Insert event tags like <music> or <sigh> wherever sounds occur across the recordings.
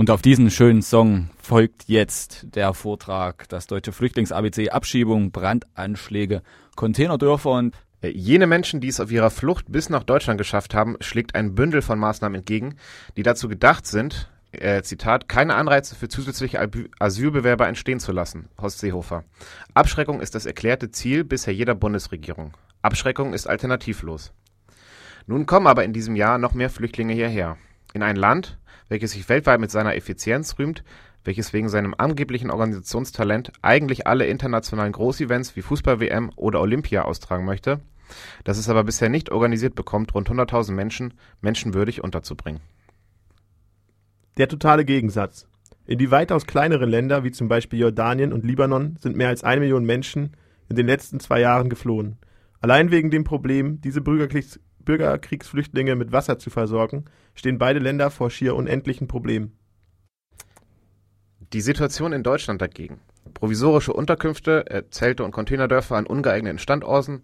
Und auf diesen schönen Song folgt jetzt der Vortrag Das deutsche Flüchtlings-ABC, Abschiebung, Brandanschläge, Containerdörfer und äh, Jene Menschen, die es auf ihrer Flucht bis nach Deutschland geschafft haben, schlägt ein Bündel von Maßnahmen entgegen, die dazu gedacht sind, äh, Zitat, keine Anreize für zusätzliche Asylbewerber entstehen zu lassen. Horst Seehofer. Abschreckung ist das erklärte Ziel bisher jeder Bundesregierung. Abschreckung ist alternativlos. Nun kommen aber in diesem Jahr noch mehr Flüchtlinge hierher. In ein Land, welches sich weltweit mit seiner Effizienz rühmt, welches wegen seinem angeblichen Organisationstalent eigentlich alle internationalen Großevents wie Fußball-WM oder Olympia austragen möchte, das es aber bisher nicht organisiert bekommt, rund 100.000 Menschen menschenwürdig unterzubringen. Der totale Gegensatz. In die weitaus kleineren Länder wie zum Beispiel Jordanien und Libanon sind mehr als eine Million Menschen in den letzten zwei Jahren geflohen. Allein wegen dem Problem, diese Bürgerkriegs Bürgerkriegsflüchtlinge mit Wasser zu versorgen, stehen beide Länder vor schier unendlichen Problemen. Die Situation in Deutschland dagegen. Provisorische Unterkünfte, äh, Zelte und Containerdörfer an ungeeigneten Standorten,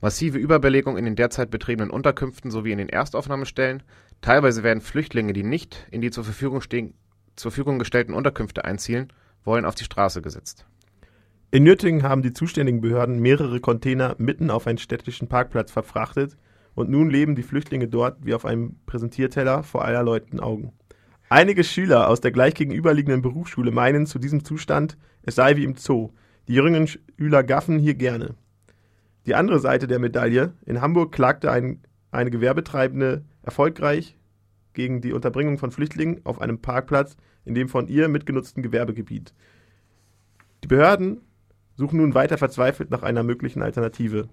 massive Überbelegung in den derzeit betriebenen Unterkünften sowie in den Erstaufnahmestellen. Teilweise werden Flüchtlinge, die nicht in die zur Verfügung, stehen, zur Verfügung gestellten Unterkünfte einzielen, wollen auf die Straße gesetzt. In Nürtingen haben die zuständigen Behörden mehrere Container mitten auf einen städtischen Parkplatz verfrachtet, und nun leben die Flüchtlinge dort wie auf einem Präsentierteller vor aller Leuten Augen. Einige Schüler aus der gleich gegenüberliegenden Berufsschule meinen zu diesem Zustand, es sei wie im Zoo. Die jüngeren Schüler gaffen hier gerne. Die andere Seite der Medaille. In Hamburg klagte ein, eine Gewerbetreibende erfolgreich gegen die Unterbringung von Flüchtlingen auf einem Parkplatz in dem von ihr mitgenutzten Gewerbegebiet. Die Behörden suchen nun weiter verzweifelt nach einer möglichen Alternative.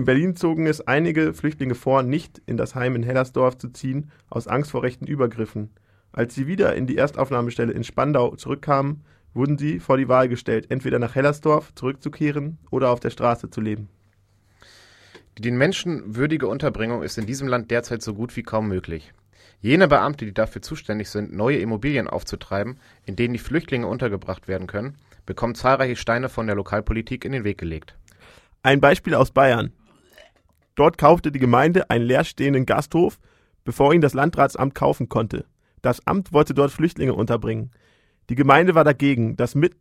In Berlin zogen es einige Flüchtlinge vor, nicht in das Heim in Hellersdorf zu ziehen, aus Angst vor rechten Übergriffen. Als sie wieder in die Erstaufnahmestelle in Spandau zurückkamen, wurden sie vor die Wahl gestellt, entweder nach Hellersdorf zurückzukehren oder auf der Straße zu leben. Die den Menschen würdige Unterbringung ist in diesem Land derzeit so gut wie kaum möglich. Jene Beamte, die dafür zuständig sind, neue Immobilien aufzutreiben, in denen die Flüchtlinge untergebracht werden können, bekommen zahlreiche Steine von der Lokalpolitik in den Weg gelegt. Ein Beispiel aus Bayern. Dort kaufte die Gemeinde einen leerstehenden Gasthof, bevor ihn das Landratsamt kaufen konnte. Das Amt wollte dort Flüchtlinge unterbringen. Die Gemeinde war dagegen, dass, mit,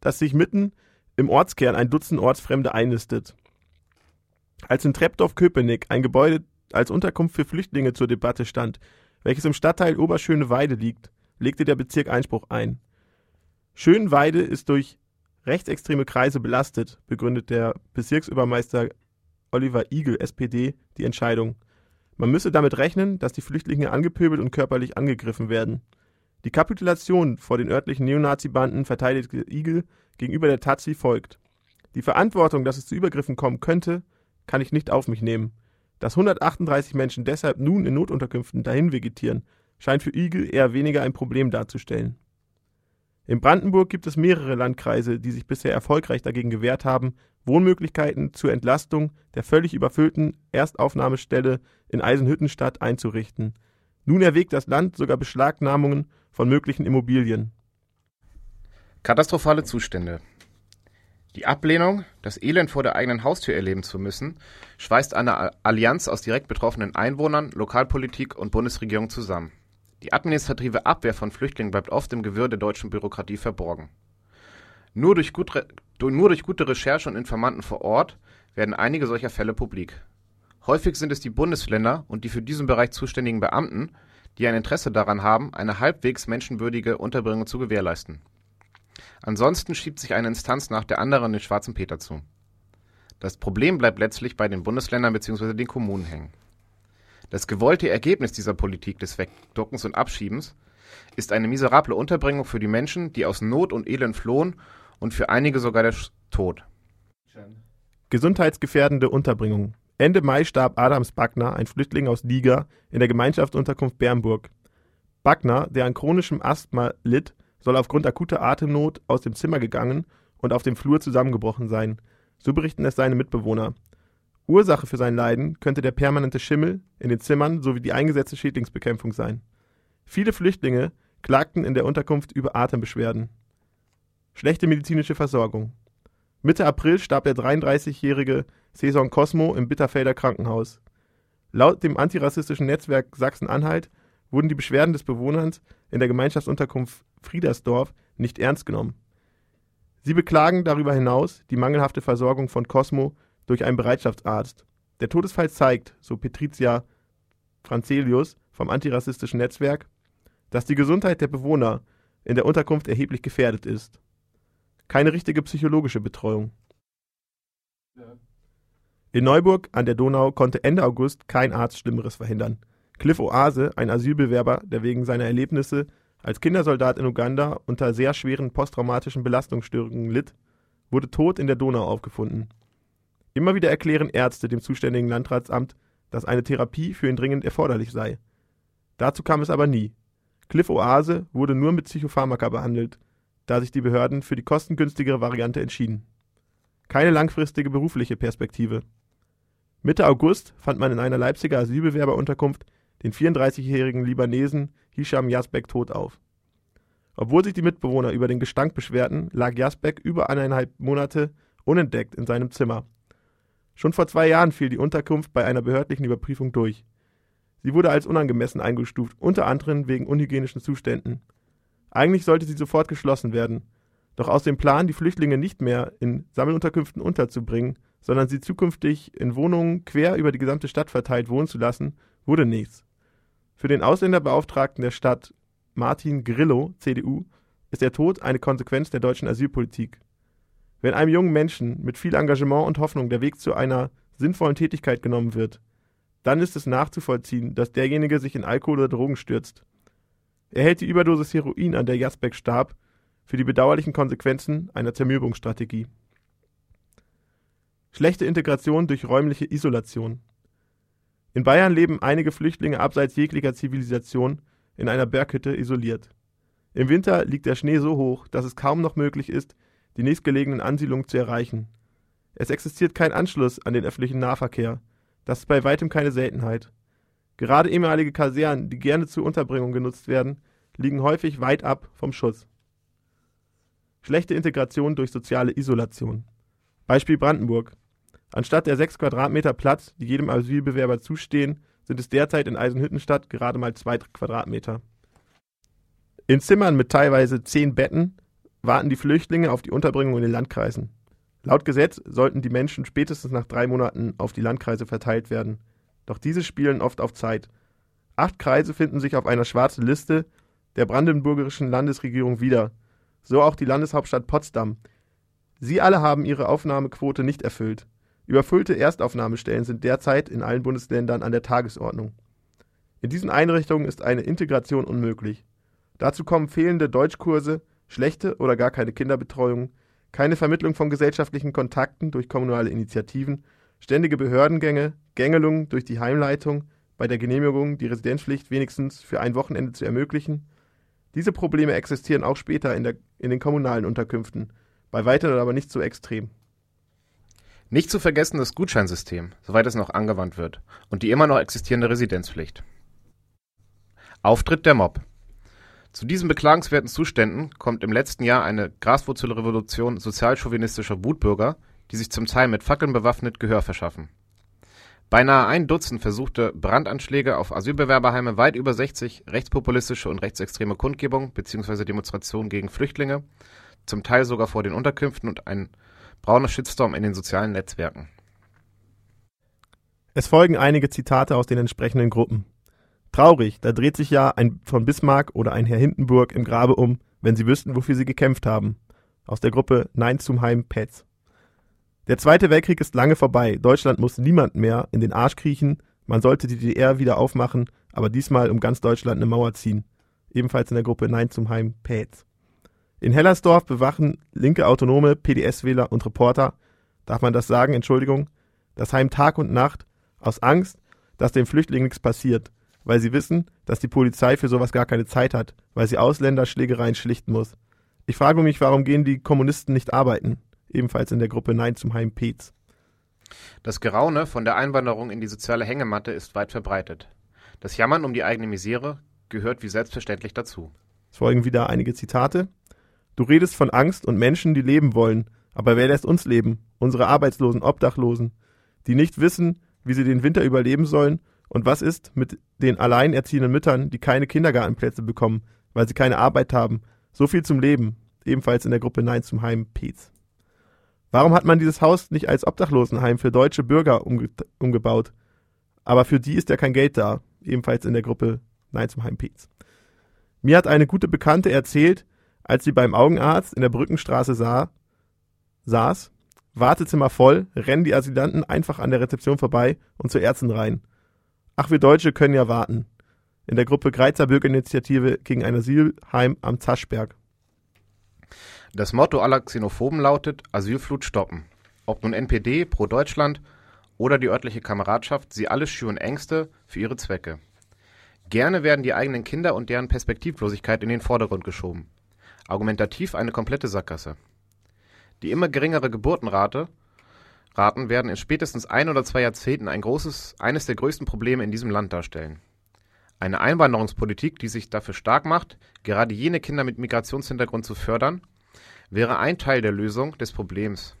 dass sich mitten im Ortskern ein Dutzend Ortsfremde einnistet. Als in Treptow-Köpenick ein Gebäude als Unterkunft für Flüchtlinge zur Debatte stand, welches im Stadtteil Oberschöneweide liegt, legte der Bezirk Einspruch ein. Schönweide ist durch rechtsextreme Kreise belastet, begründet der Bezirksübermeister Oliver Igel, SPD, die Entscheidung. Man müsse damit rechnen, dass die Flüchtlinge angepöbelt und körperlich angegriffen werden. Die Kapitulation vor den örtlichen Neonazi-Banden verteidigte Igel gegenüber der Taz wie folgt. Die Verantwortung, dass es zu Übergriffen kommen könnte, kann ich nicht auf mich nehmen. Dass 138 Menschen deshalb nun in Notunterkünften dahin vegetieren, scheint für Igel eher weniger ein Problem darzustellen. In Brandenburg gibt es mehrere Landkreise, die sich bisher erfolgreich dagegen gewehrt haben, Wohnmöglichkeiten zur Entlastung der völlig überfüllten Erstaufnahmestelle in Eisenhüttenstadt einzurichten. Nun erwägt das Land sogar Beschlagnahmungen von möglichen Immobilien. Katastrophale Zustände. Die Ablehnung, das Elend vor der eigenen Haustür erleben zu müssen, schweißt eine Allianz aus direkt betroffenen Einwohnern, Lokalpolitik und Bundesregierung zusammen. Die administrative Abwehr von Flüchtlingen bleibt oft im Gewirr der deutschen Bürokratie verborgen. Nur durch, gut, nur durch gute Recherche und Informanten vor Ort werden einige solcher Fälle publik. Häufig sind es die Bundesländer und die für diesen Bereich zuständigen Beamten, die ein Interesse daran haben, eine halbwegs menschenwürdige Unterbringung zu gewährleisten. Ansonsten schiebt sich eine Instanz nach der anderen den schwarzen Peter zu. Das Problem bleibt letztlich bei den Bundesländern bzw. den Kommunen hängen. Das gewollte Ergebnis dieser Politik des Wegduckens und Abschiebens ist eine miserable Unterbringung für die Menschen, die aus Not und Elend flohen und für einige sogar der Tod. Gesundheitsgefährdende Unterbringung. Ende Mai starb Adams Backner, ein Flüchtling aus Liga, in der Gemeinschaftsunterkunft Bernburg. Backner, der an chronischem Asthma litt, soll aufgrund akuter Atemnot aus dem Zimmer gegangen und auf dem Flur zusammengebrochen sein. So berichten es seine Mitbewohner. Ursache für sein Leiden könnte der permanente Schimmel in den Zimmern sowie die eingesetzte Schädlingsbekämpfung sein. Viele Flüchtlinge klagten in der Unterkunft über Atembeschwerden. Schlechte medizinische Versorgung. Mitte April starb der 33-jährige Saison Cosmo im Bitterfelder Krankenhaus. Laut dem antirassistischen Netzwerk Sachsen-Anhalt wurden die Beschwerden des Bewohners in der Gemeinschaftsunterkunft Friedersdorf nicht ernst genommen. Sie beklagen darüber hinaus die mangelhafte Versorgung von Cosmo durch einen Bereitschaftsarzt. Der Todesfall zeigt, so Patricia Franzelius vom antirassistischen Netzwerk, dass die Gesundheit der Bewohner in der Unterkunft erheblich gefährdet ist. Keine richtige psychologische Betreuung. In Neuburg an der Donau konnte Ende August kein Arzt Schlimmeres verhindern. Cliff Oase, ein Asylbewerber, der wegen seiner Erlebnisse als Kindersoldat in Uganda unter sehr schweren posttraumatischen Belastungsstörungen litt, wurde tot in der Donau aufgefunden. Immer wieder erklären Ärzte dem zuständigen Landratsamt, dass eine Therapie für ihn dringend erforderlich sei. Dazu kam es aber nie. Cliff Oase wurde nur mit Psychopharmaka behandelt, da sich die Behörden für die kostengünstigere Variante entschieden. Keine langfristige berufliche Perspektive. Mitte August fand man in einer Leipziger Asylbewerberunterkunft den 34-jährigen Libanesen Hisham Yazbek tot auf. Obwohl sich die Mitbewohner über den Gestank beschwerten, lag Yazbek über eineinhalb Monate unentdeckt in seinem Zimmer. Schon vor zwei Jahren fiel die Unterkunft bei einer behördlichen Überprüfung durch. Sie wurde als unangemessen eingestuft, unter anderem wegen unhygienischen Zuständen. Eigentlich sollte sie sofort geschlossen werden. Doch aus dem Plan, die Flüchtlinge nicht mehr in Sammelunterkünften unterzubringen, sondern sie zukünftig in Wohnungen quer über die gesamte Stadt verteilt wohnen zu lassen, wurde nichts. Für den Ausländerbeauftragten der Stadt Martin Grillo, CDU, ist der Tod eine Konsequenz der deutschen Asylpolitik. Wenn einem jungen Menschen mit viel Engagement und Hoffnung der Weg zu einer sinnvollen Tätigkeit genommen wird, dann ist es nachzuvollziehen, dass derjenige sich in Alkohol oder Drogen stürzt. Er hält die Überdosis Heroin, an der Jasbeck starb, für die bedauerlichen Konsequenzen einer Zermürbungsstrategie. Schlechte Integration durch räumliche Isolation. In Bayern leben einige Flüchtlinge abseits jeglicher Zivilisation in einer Berghütte isoliert. Im Winter liegt der Schnee so hoch, dass es kaum noch möglich ist, die nächstgelegenen Ansiedlungen zu erreichen. Es existiert kein Anschluss an den öffentlichen Nahverkehr. Das ist bei weitem keine Seltenheit. Gerade ehemalige Kasernen, die gerne zur Unterbringung genutzt werden, liegen häufig weit ab vom Schuss. Schlechte Integration durch soziale Isolation. Beispiel Brandenburg. Anstatt der sechs Quadratmeter Platz, die jedem Asylbewerber zustehen, sind es derzeit in Eisenhüttenstadt gerade mal zwei Quadratmeter. In Zimmern mit teilweise zehn Betten warten die Flüchtlinge auf die Unterbringung in den Landkreisen. Laut Gesetz sollten die Menschen spätestens nach drei Monaten auf die Landkreise verteilt werden. Doch diese spielen oft auf Zeit. Acht Kreise finden sich auf einer schwarzen Liste der brandenburgischen Landesregierung wieder. So auch die Landeshauptstadt Potsdam. Sie alle haben ihre Aufnahmequote nicht erfüllt. Überfüllte Erstaufnahmestellen sind derzeit in allen Bundesländern an der Tagesordnung. In diesen Einrichtungen ist eine Integration unmöglich. Dazu kommen fehlende Deutschkurse, schlechte oder gar keine Kinderbetreuung, keine Vermittlung von gesellschaftlichen Kontakten durch kommunale Initiativen, ständige Behördengänge, Gängelungen durch die Heimleitung, bei der Genehmigung die Residenzpflicht wenigstens für ein Wochenende zu ermöglichen. Diese Probleme existieren auch später in, der, in den kommunalen Unterkünften, bei weitem aber nicht so extrem. Nicht zu vergessen das Gutscheinsystem, soweit es noch angewandt wird, und die immer noch existierende Residenzpflicht. Auftritt der Mob. Zu diesen beklagenswerten Zuständen kommt im letzten Jahr eine Graswurzelrevolution sozialchauvinistischer Wutbürger, die sich zum Teil mit Fackeln bewaffnet Gehör verschaffen. Beinahe ein Dutzend versuchte Brandanschläge auf Asylbewerberheime, weit über 60 rechtspopulistische und rechtsextreme Kundgebungen bzw. Demonstrationen gegen Flüchtlinge, zum Teil sogar vor den Unterkünften und ein brauner Shitstorm in den sozialen Netzwerken. Es folgen einige Zitate aus den entsprechenden Gruppen. Traurig, da dreht sich ja ein von Bismarck oder ein Herr Hindenburg im Grabe um, wenn sie wüssten, wofür sie gekämpft haben. Aus der Gruppe Nein zum Heim Pets. Der Zweite Weltkrieg ist lange vorbei. Deutschland muss niemand mehr in den Arsch kriechen. Man sollte die DDR wieder aufmachen, aber diesmal um ganz Deutschland eine Mauer ziehen. Ebenfalls in der Gruppe Nein zum Heim Pets. In Hellersdorf bewachen linke Autonome, PDS-Wähler und Reporter, darf man das sagen, Entschuldigung, das Heim Tag und Nacht aus Angst, dass den Flüchtlingen nichts passiert, weil sie wissen, dass die Polizei für sowas gar keine Zeit hat, weil sie Ausländerschlägereien schlichten muss. Ich frage mich, warum gehen die Kommunisten nicht arbeiten? Ebenfalls in der Gruppe Nein zum Heim Peetz. Das Geraune von der Einwanderung in die soziale Hängematte ist weit verbreitet. Das Jammern um die eigene Misere gehört wie selbstverständlich dazu. Es folgen wieder einige Zitate. Du redest von Angst und Menschen, die leben wollen. Aber wer lässt uns leben? Unsere Arbeitslosen, Obdachlosen, die nicht wissen, wie sie den Winter überleben sollen. Und was ist mit den alleinerziehenden Müttern, die keine Kindergartenplätze bekommen? weil sie keine Arbeit haben. So viel zum Leben, ebenfalls in der Gruppe Nein zum Heim Peetz. Warum hat man dieses Haus nicht als Obdachlosenheim für deutsche Bürger umge umgebaut? Aber für die ist ja kein Geld da, ebenfalls in der Gruppe Nein zum Heim Peetz. Mir hat eine gute Bekannte erzählt, als sie beim Augenarzt in der Brückenstraße sah, saß, Wartezimmer voll, rennen die Asylanten einfach an der Rezeption vorbei und zu Ärzten rein. Ach, wir Deutsche können ja warten. In der Gruppe Greizer Bürgerinitiative gegen ein Asylheim am Zaschberg. Das Motto aller Xenophoben lautet Asylflut stoppen. Ob nun NPD, Pro Deutschland oder die örtliche Kameradschaft, sie alle schüren Ängste für ihre Zwecke. Gerne werden die eigenen Kinder und deren Perspektivlosigkeit in den Vordergrund geschoben. Argumentativ eine komplette Sackgasse. Die immer geringere Geburtenrate Raten werden in spätestens ein oder zwei Jahrzehnten ein großes, eines der größten Probleme in diesem Land darstellen. Eine Einwanderungspolitik, die sich dafür stark macht, gerade jene Kinder mit Migrationshintergrund zu fördern, wäre ein Teil der Lösung des Problems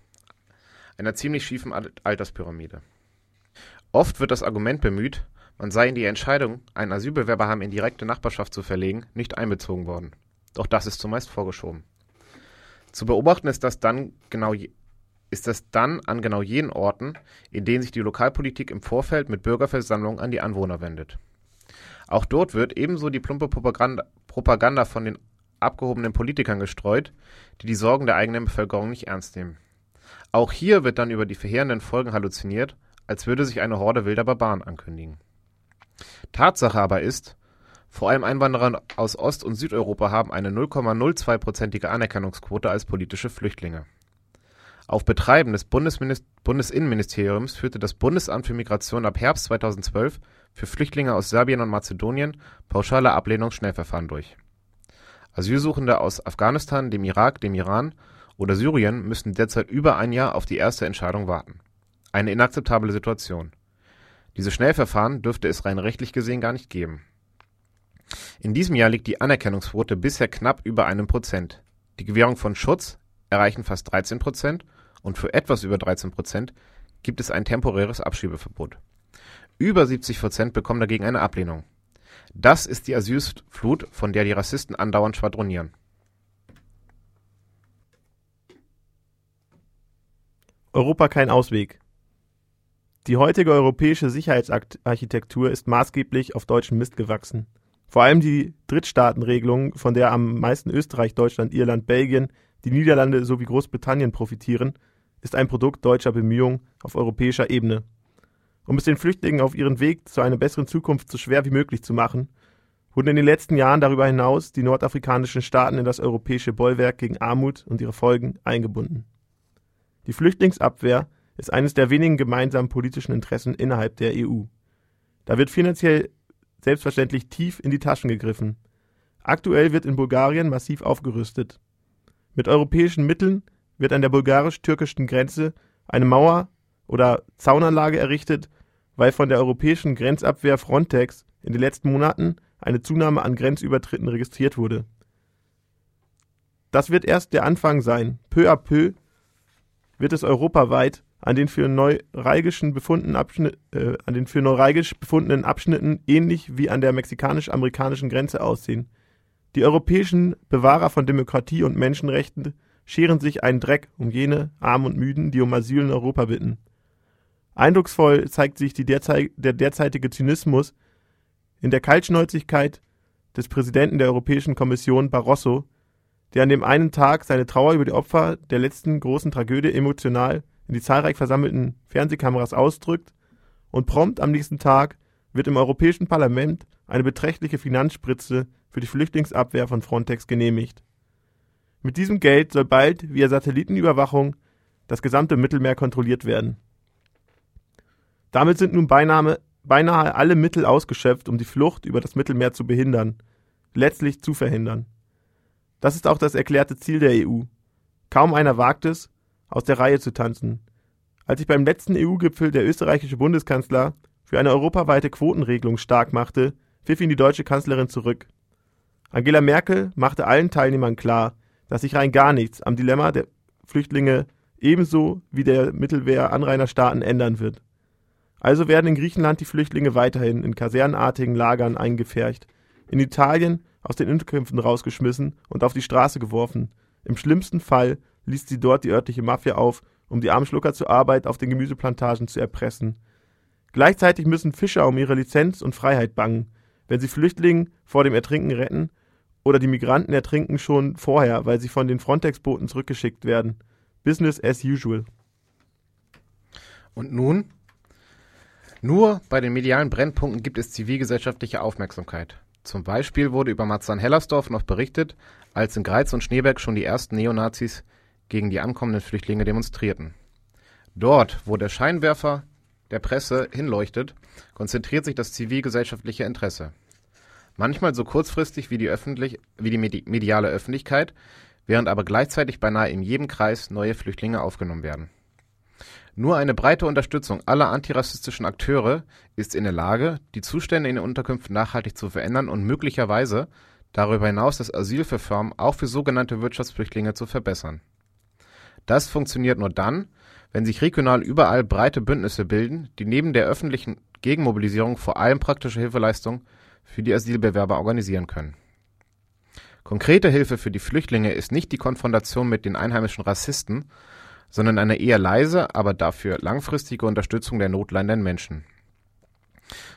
einer ziemlich schiefen Alterspyramide. Oft wird das Argument bemüht, man sei in die Entscheidung, einen Asylbewerberheim in direkte Nachbarschaft zu verlegen, nicht einbezogen worden. Doch das ist zumeist vorgeschoben. Zu beobachten ist das dann genau ist das dann an genau jenen Orten, in denen sich die Lokalpolitik im Vorfeld mit Bürgerversammlungen an die Anwohner wendet. Auch dort wird ebenso die plumpe Propaganda, Propaganda von den abgehobenen Politikern gestreut, die die Sorgen der eigenen Bevölkerung nicht ernst nehmen. Auch hier wird dann über die verheerenden Folgen halluziniert, als würde sich eine Horde wilder Barbaren ankündigen. Tatsache aber ist, vor allem Einwanderer aus Ost- und Südeuropa haben eine 0,02-prozentige Anerkennungsquote als politische Flüchtlinge. Auf Betreiben des Bundesinnenministeriums führte das Bundesamt für Migration ab Herbst 2012 für Flüchtlinge aus Serbien und Mazedonien pauschale Ablehnungsschnellverfahren durch. Asylsuchende aus Afghanistan, dem Irak, dem Iran oder Syrien müssen derzeit über ein Jahr auf die erste Entscheidung warten. Eine inakzeptable Situation. Diese Schnellverfahren dürfte es rein rechtlich gesehen gar nicht geben in diesem Jahr liegt die Anerkennungsquote bisher knapp über einem Prozent. Die Gewährung von Schutz erreichen fast 13 Prozent und für etwas über 13 Prozent gibt es ein temporäres Abschiebeverbot. Über 70 Prozent bekommen dagegen eine Ablehnung. Das ist die Asylflut, von der die Rassisten andauernd schwadronieren. Europa kein Ausweg. Die heutige europäische Sicherheitsarchitektur ist maßgeblich auf deutschen Mist gewachsen. Vor allem die Drittstaatenregelung, von der am meisten Österreich, Deutschland, Irland, Belgien, die Niederlande sowie Großbritannien profitieren, ist ein Produkt deutscher Bemühungen auf europäischer Ebene. Um es den Flüchtlingen auf ihren Weg zu einer besseren Zukunft so schwer wie möglich zu machen, wurden in den letzten Jahren darüber hinaus die nordafrikanischen Staaten in das europäische Bollwerk gegen Armut und ihre Folgen eingebunden. Die Flüchtlingsabwehr ist eines der wenigen gemeinsamen politischen Interessen innerhalb der EU. Da wird finanziell selbstverständlich tief in die Taschen gegriffen. Aktuell wird in Bulgarien massiv aufgerüstet. Mit europäischen Mitteln wird an der bulgarisch-türkischen Grenze eine Mauer oder Zaunanlage errichtet, weil von der europäischen Grenzabwehr Frontex in den letzten Monaten eine Zunahme an Grenzübertritten registriert wurde. Das wird erst der Anfang sein. Peu à peu wird es europaweit an den für äh, neuralgisch befundenen Abschnitten ähnlich wie an der mexikanisch-amerikanischen Grenze aussehen. Die europäischen Bewahrer von Demokratie und Menschenrechten scheren sich einen Dreck um jene Armen und Müden, die um Asyl in Europa bitten. Eindrucksvoll zeigt sich derzeit, der derzeitige Zynismus in der Kaltschnäuzigkeit des Präsidenten der Europäischen Kommission Barroso, der an dem einen Tag seine Trauer über die Opfer der letzten großen Tragödie emotional in die zahlreich versammelten Fernsehkameras ausdrückt und prompt am nächsten Tag wird im Europäischen Parlament eine beträchtliche Finanzspritze für die Flüchtlingsabwehr von Frontex genehmigt. Mit diesem Geld soll bald via Satellitenüberwachung das gesamte Mittelmeer kontrolliert werden. Damit sind nun beinahe, beinahe alle Mittel ausgeschöpft, um die Flucht über das Mittelmeer zu behindern, letztlich zu verhindern. Das ist auch das erklärte Ziel der EU. Kaum einer wagt es, aus der Reihe zu tanzen. Als sich beim letzten EU-Gipfel der österreichische Bundeskanzler für eine europaweite Quotenregelung stark machte, pfiff ihn die deutsche Kanzlerin zurück. Angela Merkel machte allen Teilnehmern klar, dass sich rein gar nichts am Dilemma der Flüchtlinge ebenso wie der Mittelwehr-Anrainerstaaten ändern wird. Also werden in Griechenland die Flüchtlinge weiterhin in kasernenartigen Lagern eingepfercht. In Italien aus den Unterkünften rausgeschmissen und auf die Straße geworfen. Im schlimmsten Fall liest sie dort die örtliche Mafia auf, um die Armschlucker zur Arbeit auf den Gemüseplantagen zu erpressen. Gleichzeitig müssen Fischer um ihre Lizenz und Freiheit bangen, wenn sie Flüchtlingen vor dem Ertrinken retten oder die Migranten ertrinken schon vorher, weil sie von den Frontex-Booten zurückgeschickt werden. Business as usual. Und nun? Nur bei den medialen Brennpunkten gibt es zivilgesellschaftliche Aufmerksamkeit. Zum Beispiel wurde über Marzahn-Hellersdorf noch berichtet, als in Greiz und Schneeberg schon die ersten Neonazis gegen die ankommenden Flüchtlinge demonstrierten. Dort, wo der Scheinwerfer der Presse hinleuchtet, konzentriert sich das zivilgesellschaftliche Interesse. Manchmal so kurzfristig wie die, öffentlich, wie die mediale Öffentlichkeit, während aber gleichzeitig beinahe in jedem Kreis neue Flüchtlinge aufgenommen werden. Nur eine breite Unterstützung aller antirassistischen Akteure ist in der Lage, die Zustände in den Unterkünften nachhaltig zu verändern und möglicherweise darüber hinaus das Asylverfahren auch für sogenannte Wirtschaftsflüchtlinge zu verbessern. Das funktioniert nur dann, wenn sich regional überall breite Bündnisse bilden, die neben der öffentlichen Gegenmobilisierung vor allem praktische Hilfeleistung für die Asylbewerber organisieren können. Konkrete Hilfe für die Flüchtlinge ist nicht die Konfrontation mit den einheimischen Rassisten, sondern eine eher leise, aber dafür langfristige Unterstützung der notleidenden Menschen.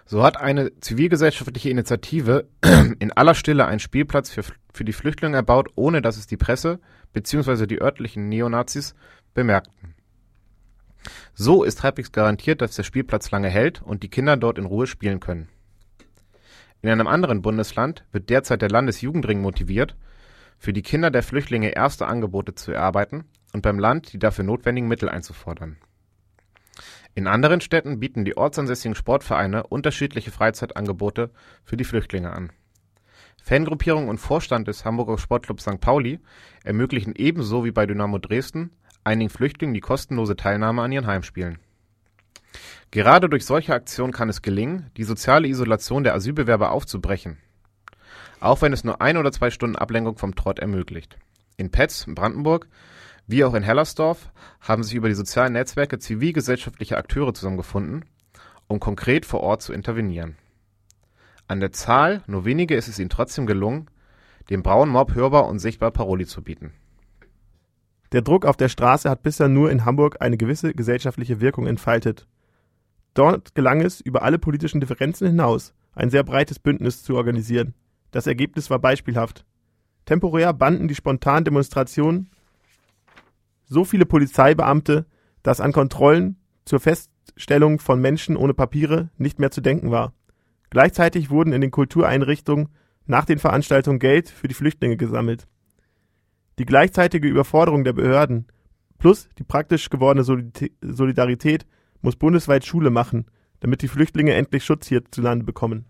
So hat eine zivilgesellschaftliche Initiative <clears throat> in aller Stille einen Spielplatz für, für die Flüchtlinge erbaut, ohne dass es die Presse bzw. die örtlichen Neonazis bemerkten. So ist halbwegs garantiert, dass der Spielplatz lange hält und die Kinder dort in Ruhe spielen können. In einem anderen Bundesland wird derzeit der Landesjugendring motiviert, für die Kinder der Flüchtlinge erste Angebote zu erarbeiten und beim Land die dafür notwendigen Mittel einzufordern. In anderen Städten bieten die ortsansässigen Sportvereine unterschiedliche Freizeitangebote für die Flüchtlinge an. Fangruppierung und Vorstand des Hamburger Sportclubs St. Pauli ermöglichen ebenso wie bei Dynamo Dresden einigen Flüchtlingen die kostenlose Teilnahme an ihren Heimspielen. Gerade durch solche Aktionen kann es gelingen, die soziale Isolation der Asylbewerber aufzubrechen. Auch wenn es nur ein oder zwei Stunden Ablenkung vom Trott ermöglicht. In Petz, Brandenburg, wie auch in Hellersdorf haben sich über die sozialen Netzwerke zivilgesellschaftliche Akteure zusammengefunden, um konkret vor Ort zu intervenieren. An der Zahl nur wenige ist es ihnen trotzdem gelungen, dem braunen Mob hörbar und sichtbar Paroli zu bieten. Der Druck auf der Straße hat bisher nur in Hamburg eine gewisse gesellschaftliche Wirkung entfaltet. Dort gelang es, über alle politischen Differenzen hinaus ein sehr breites Bündnis zu organisieren. Das Ergebnis war beispielhaft. Temporär banden die spontanen Demonstrationen so viele Polizeibeamte, dass an Kontrollen zur Feststellung von Menschen ohne Papiere nicht mehr zu denken war. Gleichzeitig wurden in den Kultureinrichtungen nach den Veranstaltungen Geld für die Flüchtlinge gesammelt. Die gleichzeitige Überforderung der Behörden plus die praktisch gewordene Solidarität muss bundesweit Schule machen, damit die Flüchtlinge endlich Schutz hierzulande bekommen